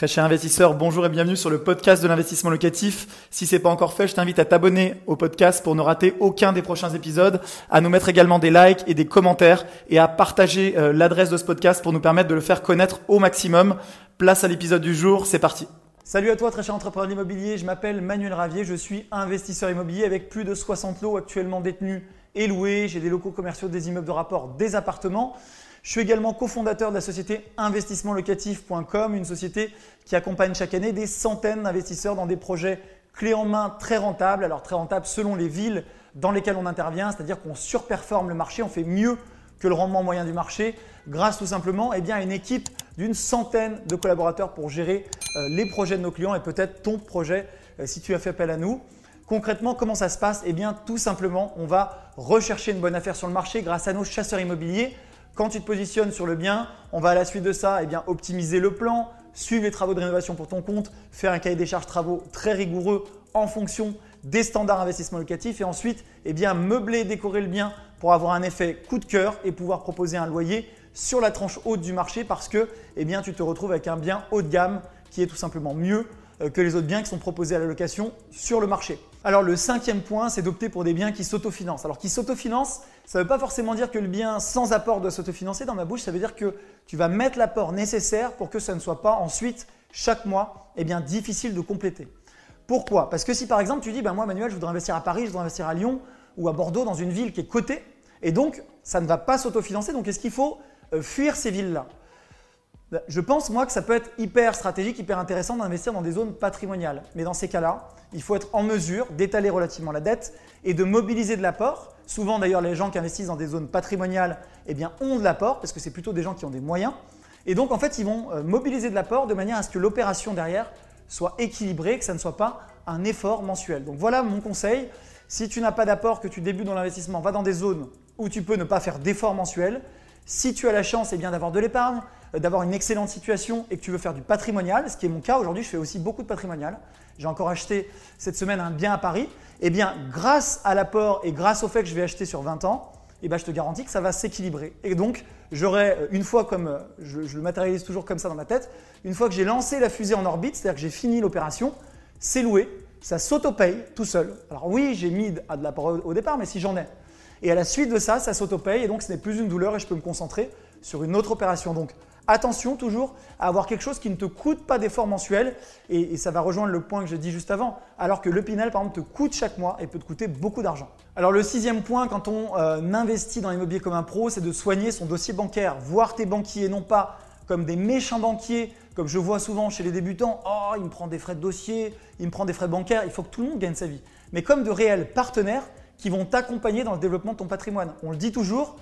Très cher investisseur, bonjour et bienvenue sur le podcast de l'investissement locatif. Si c'est pas encore fait, je t'invite à t'abonner au podcast pour ne rater aucun des prochains épisodes, à nous mettre également des likes et des commentaires et à partager euh, l'adresse de ce podcast pour nous permettre de le faire connaître au maximum. Place à l'épisode du jour, c'est parti. Salut à toi très cher entrepreneur immobilier, je m'appelle Manuel Ravier, je suis investisseur immobilier avec plus de 60 lots actuellement détenus et loués. J'ai des locaux commerciaux, des immeubles de rapport, des appartements. Je suis également cofondateur de la société investissementlocatif.com, une société qui accompagne chaque année des centaines d'investisseurs dans des projets clés en main très rentables. Alors très rentables selon les villes dans lesquelles on intervient, c'est-à-dire qu'on surperforme le marché, on fait mieux que le rendement moyen du marché grâce tout simplement eh à une équipe d'une centaine de collaborateurs pour gérer euh, les projets de nos clients et peut-être ton projet euh, si tu as fait appel à nous. Concrètement, comment ça se passe? Eh bien, tout simplement, on va rechercher une bonne affaire sur le marché grâce à nos chasseurs immobiliers quand tu te positionnes sur le bien, on va à la suite de ça eh bien, optimiser le plan, suivre les travaux de rénovation pour ton compte, faire un cahier des charges travaux très rigoureux en fonction des standards investissement locatif et ensuite eh bien, meubler, décorer le bien pour avoir un effet coup de cœur et pouvoir proposer un loyer sur la tranche haute du marché parce que eh bien, tu te retrouves avec un bien haut de gamme qui est tout simplement mieux euh, que les autres biens qui sont proposés à la location sur le marché. Alors le cinquième point, c'est d'opter pour des biens qui s'autofinancent. Alors qui s'autofinancent, ça ne veut pas forcément dire que le bien sans apport doit s'autofinancer. Dans ma bouche, ça veut dire que tu vas mettre l'apport nécessaire pour que ça ne soit pas ensuite, chaque mois, eh difficile de compléter. Pourquoi? Parce que si par exemple tu dis, ben moi Manuel, je voudrais investir à Paris, je voudrais investir à Lyon ou à Bordeaux dans une ville qui est cotée, et donc ça ne va pas s'autofinancer, donc est-ce qu'il faut euh, fuir ces villes-là? Je pense, moi, que ça peut être hyper stratégique, hyper intéressant d'investir dans des zones patrimoniales. Mais dans ces cas-là, il faut être en mesure d'étaler relativement la dette et de mobiliser de l'apport. Souvent, d'ailleurs, les gens qui investissent dans des zones patrimoniales eh bien, ont de l'apport parce que c'est plutôt des gens qui ont des moyens. Et donc, en fait, ils vont euh, mobiliser de l'apport de manière à ce que l'opération derrière soit équilibrée, que ça ne soit pas un effort mensuel. Donc, voilà mon conseil. Si tu n'as pas d'apport, que tu débutes dans l'investissement, va dans des zones où tu peux ne pas faire d'effort mensuel. Si tu as la chance eh bien d'avoir de l'épargne, d'avoir une excellente situation et que tu veux faire du patrimonial, ce qui est mon cas aujourd'hui, je fais aussi beaucoup de patrimonial. J'ai encore acheté cette semaine un bien à Paris. Eh bien, grâce à l'apport et grâce au fait que je vais acheter sur 20 ans, eh bien, je te garantis que ça va s'équilibrer. Et donc, j'aurai euh, une fois comme, euh, je, le matérialise toujours comme ça dans ma tête, une fois que j'ai lancé la fusée en orbite, c'est-à-dire que j'ai fini l'opération, c'est loué, ça s'auto-paye tout seul. Alors oui, j'ai mis de l'apport au départ, mais si j'en ai. Et à la suite de ça, ça s'auto-paye et donc ce n'est plus une douleur et je peux me concentrer sur une autre opération. Donc attention toujours à avoir quelque chose qui ne te coûte pas d'effort mensuel. Et, ça va rejoindre le point que j'ai dit juste avant, alors que le Pinel par exemple te coûte chaque mois et peut te coûter beaucoup d'argent. Alors le sixième point quand on euh, investit dans l'immobilier comme un pro, c'est de soigner son dossier bancaire, voir tes banquiers non pas comme des méchants banquiers, comme je vois souvent chez les débutants, oh il me prend des frais de dossier, il me prend des frais bancaires, il faut que tout le monde gagne sa vie, mais comme de réels partenaires qui vont t'accompagner dans le développement de ton patrimoine. On le dit toujours,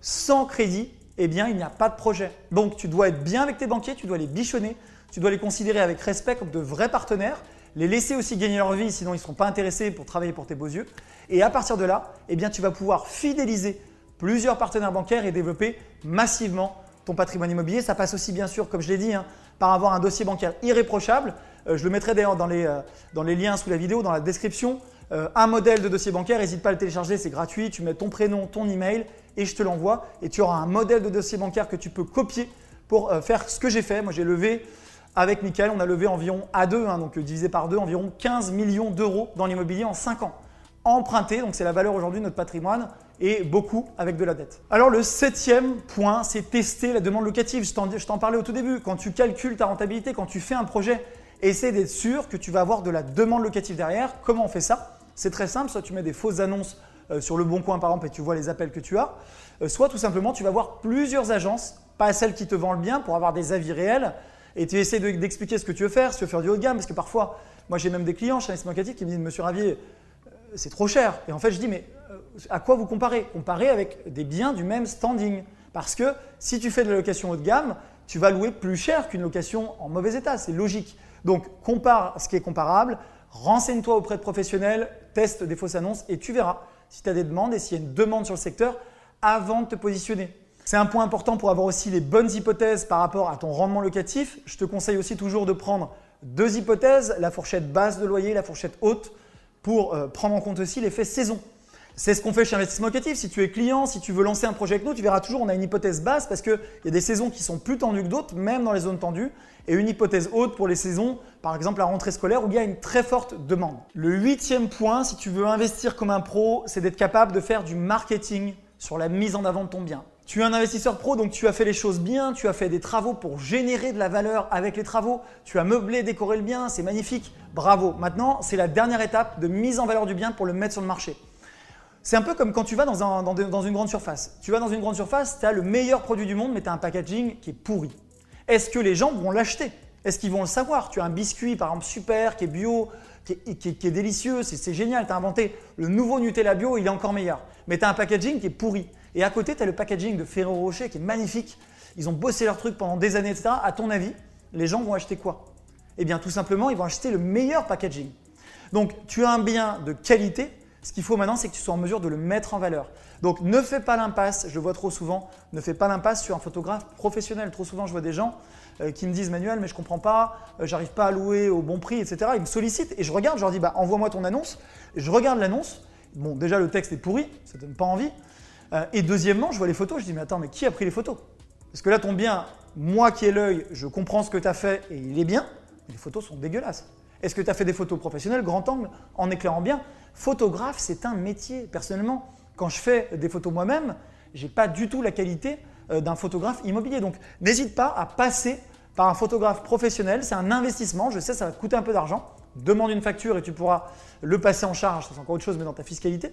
sans crédit, eh bien, il n'y a pas de projet. Donc, tu dois être bien avec tes banquiers, tu dois les bichonner, tu dois les considérer avec respect comme de vrais partenaires, les laisser aussi gagner leur vie, sinon ils ne seront pas intéressés pour travailler pour tes beaux yeux. Et à partir de là, eh bien, tu vas pouvoir fidéliser plusieurs partenaires bancaires et développer massivement ton patrimoine immobilier. Ça passe aussi, bien sûr, comme je l'ai dit, hein, par avoir un dossier bancaire irréprochable. Euh, je le mettrai d'ailleurs euh, dans les liens sous la vidéo, dans la description. Euh, un modèle de dossier bancaire, n'hésite pas à le télécharger, c'est gratuit. Tu mets ton prénom, ton email et je te l'envoie. Et tu auras un modèle de dossier bancaire que tu peux copier pour euh, faire ce que j'ai fait. Moi, j'ai levé avec Michael, on a levé environ à deux, hein, donc euh, divisé par deux, environ 15 millions d'euros dans l'immobilier en 5 ans. Emprunté, donc c'est la valeur aujourd'hui de notre patrimoine, et beaucoup avec de la dette. Alors le septième point, c'est tester la demande locative. Je t'en parlais au tout début. Quand tu calcules ta rentabilité, quand tu fais un projet, essaie d'être sûr que tu vas avoir de la demande locative derrière. Comment on fait ça? C'est très simple, soit tu mets des fausses annonces euh, sur le bon coin par exemple et tu vois les appels que tu as, euh, soit tout simplement tu vas voir plusieurs agences, pas celles qui te vendent le bien pour avoir des avis réels et tu essaies d'expliquer ce que tu veux faire, si tu veux faire du haut de gamme, parce que parfois, moi j'ai même des clients chez Locatif qui me disent Monsieur Ravier, euh, c'est trop cher. Et en fait, je dis Mais à quoi vous comparez? Comparez avec des biens du même standing. Parce que si tu fais de la location haut de gamme, tu vas louer plus cher qu'une location en mauvais état, c'est logique. Donc compare ce qui est comparable, renseigne-toi auprès de professionnels, teste des fausses annonces et tu verras si tu as des demandes et s'il y a une demande sur le secteur avant de te positionner. C'est un point important pour avoir aussi les bonnes hypothèses par rapport à ton rendement locatif. Je te conseille aussi toujours de prendre deux hypothèses, la fourchette basse de loyer, la fourchette haute, pour euh, prendre en compte aussi l'effet saison. C'est ce qu'on fait chez Investissement Locatif. Si tu es client, si tu veux lancer un projet avec nous, tu verras toujours, on a une hypothèse basse parce qu'il y a des saisons qui sont plus tendues que d'autres, même dans les zones tendues, et une hypothèse haute pour les saisons, par exemple la rentrée scolaire, où il y a une très forte demande. Le huitième point, si tu veux investir comme un pro, c'est d'être capable de faire du marketing sur la mise en avant de ton bien. Tu es un investisseur pro, donc tu as fait les choses bien, tu as fait des travaux pour générer de la valeur avec les travaux, tu as meublé, décoré le bien, c'est magnifique, bravo. Maintenant, c'est la dernière étape de mise en valeur du bien pour le mettre sur le marché. C'est un peu comme quand tu vas dans, une grande surface. Tu vas dans une grande surface, tu as le meilleur produit du monde, mais tu as un packaging qui est pourri. Est-ce que les gens vont l'acheter? Est-ce qu'ils vont le savoir? Tu as un biscuit, par exemple, super, qui est bio, qui est, délicieux, c'est génial, tu as inventé le nouveau Nutella bio, il est encore meilleur. Mais tu as un packaging qui est pourri. Et à côté, tu as le packaging de Ferrero Rocher qui est magnifique. Ils ont bossé leur truc pendant des années, etc. À ton avis, les gens vont acheter quoi? Eh bien, tout simplement, ils vont acheter le meilleur packaging. Donc, tu as un bien de qualité. Ce qu'il faut maintenant, c'est que tu sois en mesure de le mettre en valeur. Donc, ne fais pas l'impasse, je le vois trop souvent, ne fais pas l'impasse sur un photographe professionnel. Trop souvent, je vois des gens euh, qui me disent Manuel, mais je comprends pas, euh, j'arrive pas à louer au bon prix, etc. Ils me sollicitent et je regarde, je leur dis bah, envoie-moi ton annonce. Je regarde l'annonce. Bon, déjà, le texte est pourri, ça donne pas envie. Euh, et deuxièmement, je vois les photos, je dis mais attends, mais qui a pris les photos? Parce que là, ton bien, moi qui ai l'œil, je comprends ce que tu as fait et il est bien, mais les photos sont dégueulasses. Est-ce que tu as fait des photos professionnelles, grand angle, en éclairant bien? Photographe, c'est un métier. Personnellement, quand je fais des photos moi-même, j'ai pas du tout la qualité euh, d'un photographe immobilier. Donc, n'hésite pas à passer par un photographe professionnel. C'est un investissement. Je sais, ça va te coûter un peu d'argent. Demande une facture et tu pourras le passer en charge. C'est encore autre chose, mais dans ta fiscalité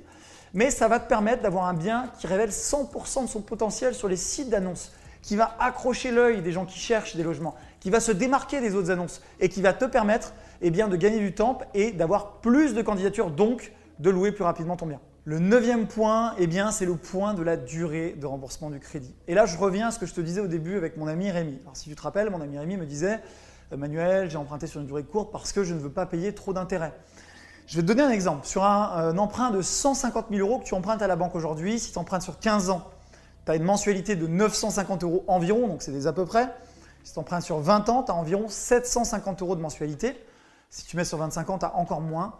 mais ça va te permettre d'avoir un bien qui révèle 100% de son potentiel sur les sites d'annonces, qui va accrocher l'œil des gens qui cherchent des logements, qui va se démarquer des autres annonces et qui va te permettre eh de gagner du temps et d'avoir plus de candidatures, donc de louer plus rapidement ton bien. Le neuvième point, eh bien, c'est le point de la durée de remboursement du crédit. Et là, je reviens à ce que je te disais au début avec mon ami Rémi. Alors, si tu te rappelles, mon ami Rémi me disait Manuel, j'ai emprunté sur une durée courte parce que je ne veux pas payer trop d'intérêts. Je vais te donner un exemple. Sur un, emprunt de 150 000 euros que tu empruntes à la banque aujourd'hui, si tu empruntes sur 15 ans, tu as une mensualité de 950 euros environ, donc c'est des à peu près. Si tu empruntes sur 20 ans, tu as environ 750 euros de mensualité. Si tu mets sur 25 ans, tu as encore moins.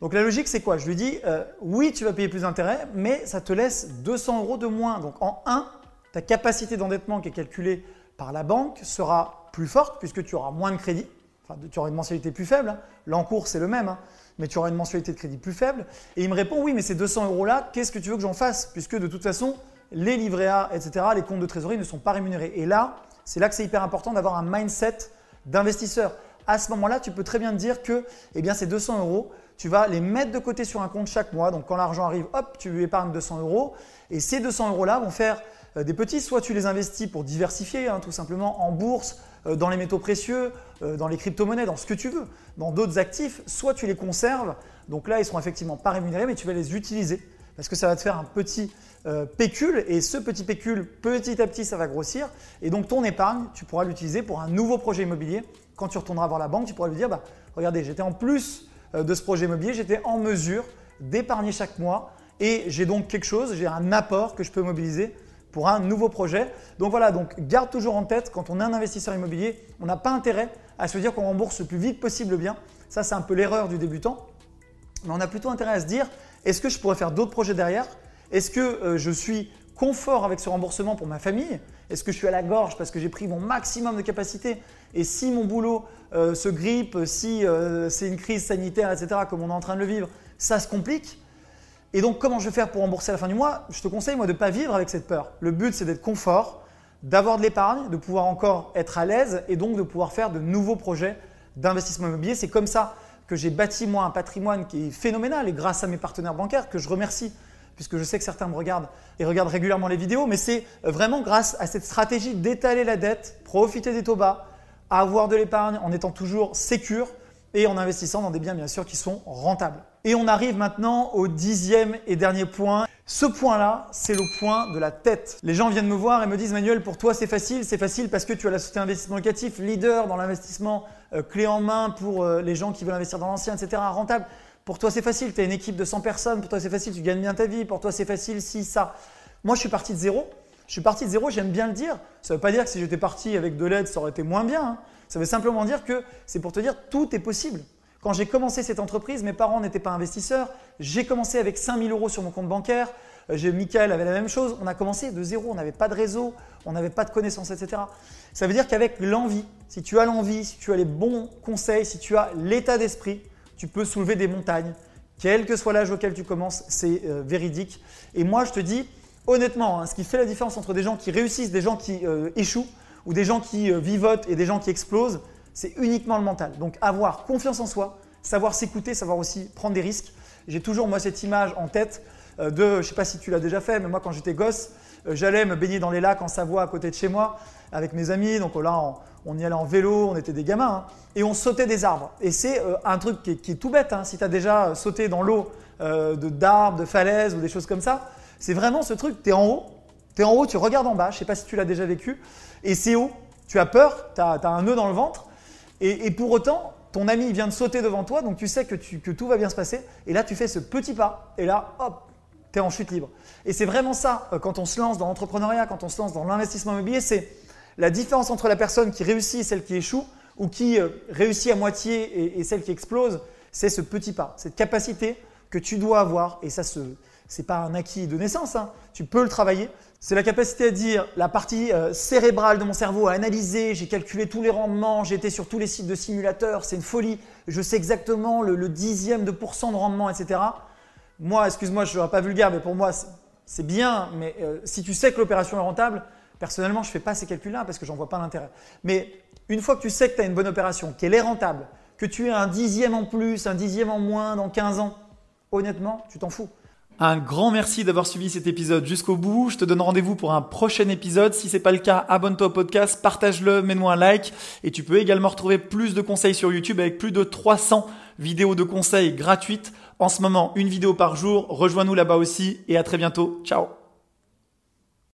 Donc la logique, c'est quoi? Je lui dis, euh, oui, tu vas payer plus d'intérêts, mais ça te laisse 200 euros de moins. Donc en 1, ta capacité d'endettement qui est calculée par la banque sera plus forte puisque tu auras moins de crédit. Enfin, tu auras une mensualité plus faible. Hein. L'encours, c'est le même. Hein mais tu auras une mensualité de crédit plus faible. Et il me répond, oui, mais ces 200 euros-là, qu'est-ce que tu veux que j'en fasse? Puisque de toute façon, les livrets A, etc., les comptes de trésorerie ne sont pas rémunérés. Et là, c'est là que c'est hyper important d'avoir un mindset d'investisseur. À ce moment-là, tu peux très bien te dire que eh bien, ces 200 euros, tu vas les mettre de côté sur un compte chaque mois. Donc quand l'argent arrive, hop, tu lui épargnes 200 euros. Et ces 200 euros-là vont faire euh, des petits, soit tu les investis pour diversifier, hein, tout simplement en bourse, euh, dans les métaux précieux, euh, dans les crypto-monnaies, dans ce que tu veux, dans d'autres actifs, soit tu les conserves, donc là ils seront effectivement pas rémunérés, mais tu vas les utiliser parce que ça va te faire un petit pécule et ce petit pécule, petit à petit, ça va grossir et donc ton épargne, tu pourras l'utiliser pour un nouveau projet immobilier. Quand tu retourneras voir la banque, tu pourras lui dire, bah, regardez, j'étais en plus de ce projet immobilier, j'étais en mesure d'épargner chaque mois et j'ai donc quelque chose, j'ai un apport que je peux mobiliser pour un nouveau projet. Donc voilà, donc garde toujours en tête, quand on est un investisseur immobilier, on n'a pas intérêt à se dire qu'on rembourse le plus vite possible bien. Ça, c'est un peu l'erreur du débutant. Mais on a plutôt intérêt à se dire, est-ce que je pourrais faire d'autres projets derrière? Est-ce que euh, je suis confort avec ce remboursement pour ma famille? Est-ce que je suis à la gorge parce que j'ai pris mon maximum de capacité? Et si mon boulot euh, se grippe, si euh, c'est une crise sanitaire, etc., comme on est en train de le vivre, ça se complique? Et donc, comment je vais faire pour rembourser à la fin du mois? Je te conseille, moi, de ne pas vivre avec cette peur. Le but, c'est d'être confort, d'avoir de l'épargne, de pouvoir encore être à l'aise et donc de pouvoir faire de nouveaux projets d'investissement immobilier. C'est comme ça que j'ai bâti, moi, un patrimoine qui est phénoménal et grâce à mes partenaires bancaires que je remercie puisque je sais que certains me regardent et regardent régulièrement les vidéos, mais c'est vraiment grâce à cette stratégie d'étaler la dette, profiter des taux bas, avoir de l'épargne en étant toujours sécure et en investissant dans des biens bien sûr qui sont rentables. Et on arrive maintenant au dixième et dernier point. Ce point-là, c'est le point de la tête. Les gens viennent me voir et me disent Manuel, pour toi c'est facile, c'est facile parce que tu as la société d'investissement locatif, leader dans l'investissement euh, clé en main pour euh, les gens qui veulent investir dans l'ancien, etc., rentable. Pour toi c'est facile, tu as une équipe de 100 personnes, pour toi c'est facile, tu gagnes bien ta vie, pour toi c'est facile, si, ça. Moi je suis parti de zéro. Je suis parti de zéro, j'aime bien le dire. Ça ne veut pas dire que si j'étais parti avec de l'aide, ça aurait été moins bien. Hein. Ça veut simplement dire que c'est pour te dire tout est possible. Quand j'ai commencé cette entreprise, mes parents n'étaient pas investisseurs. J'ai commencé avec 5000 euros sur mon compte bancaire. Euh, Michael avait la même chose. On a commencé de zéro. On n'avait pas de réseau, on n'avait pas de connaissances, etc. Ça veut dire qu'avec l'envie, si tu as l'envie, si tu as les bons conseils, si tu as l'état d'esprit, tu peux soulever des montagnes. Quel que soit l'âge auquel tu commences, c'est euh, véridique. Et moi, je te dis, honnêtement, hein, ce qui fait la différence entre des gens qui réussissent, des gens qui euh, échouent, ou des gens qui vivotent et des gens qui explosent, c'est uniquement le mental. Donc avoir confiance en soi, savoir s'écouter, savoir aussi prendre des risques. J'ai toujours moi cette image en tête de, je ne sais pas si tu l'as déjà fait, mais moi quand j'étais gosse, euh, j'allais me baigner dans les lacs en Savoie à côté de chez moi avec mes amis. Donc là, on, y allait en vélo, on était des gamins, hein, et on sautait des arbres. Et c'est euh, un truc qui est, tout bête. Hein. si tu as déjà sauté dans l'eau d'arbres, de falaises ou des choses comme ça, c'est vraiment ce truc, tu es en haut, tu en haut, tu regardes en bas, je ne sais pas si tu l'as déjà vécu, et c'est haut, tu as peur, tu as, un nœud dans le ventre, et, pour autant, ton ami vient de sauter devant toi, donc tu sais que, que, tout va bien se passer. Et là, tu fais ce petit pas. Et là, hop, tu es en chute libre. Et c'est vraiment ça, euh, quand on se lance dans l'entrepreneuriat, quand on se lance dans l'investissement immobilier, c'est la différence entre la personne qui réussit et celle qui échoue, ou qui euh, réussit à moitié et, celle qui explose, c'est ce petit pas, cette capacité que tu dois avoir. Et ça, ce n'est pas un acquis de naissance, hein. tu peux le travailler. C'est la capacité à dire la partie euh, cérébrale de mon cerveau à analyser, j'ai calculé tous les rendements, j'ai été sur tous les sites de simulateurs, c'est une folie, je sais exactement le, le dixième de pourcent de rendement, etc moi, excuse-moi, je ne serai pas vulgaire, mais pour moi, c'est bien, mais euh, si tu sais que l'opération est rentable, personnellement, je ne fais pas ces calculs-là parce que j'en vois pas l'intérêt. Mais une fois que tu sais que tu as une bonne opération, qu'elle est rentable, que tu as un dixième en plus, un dixième en moins dans 15 ans, honnêtement, tu t'en fous. Un grand merci d'avoir suivi cet épisode jusqu'au bout. Je te donne rendez-vous pour un prochain épisode. Si c'est pas le cas, abonne-toi au podcast, partage-le, mets-moi un like. Et tu peux également retrouver plus de conseils sur YouTube avec plus de 300 vidéos de conseils gratuites en ce moment une vidéo par jour. Rejoins-nous là-bas aussi et à très bientôt. Ciao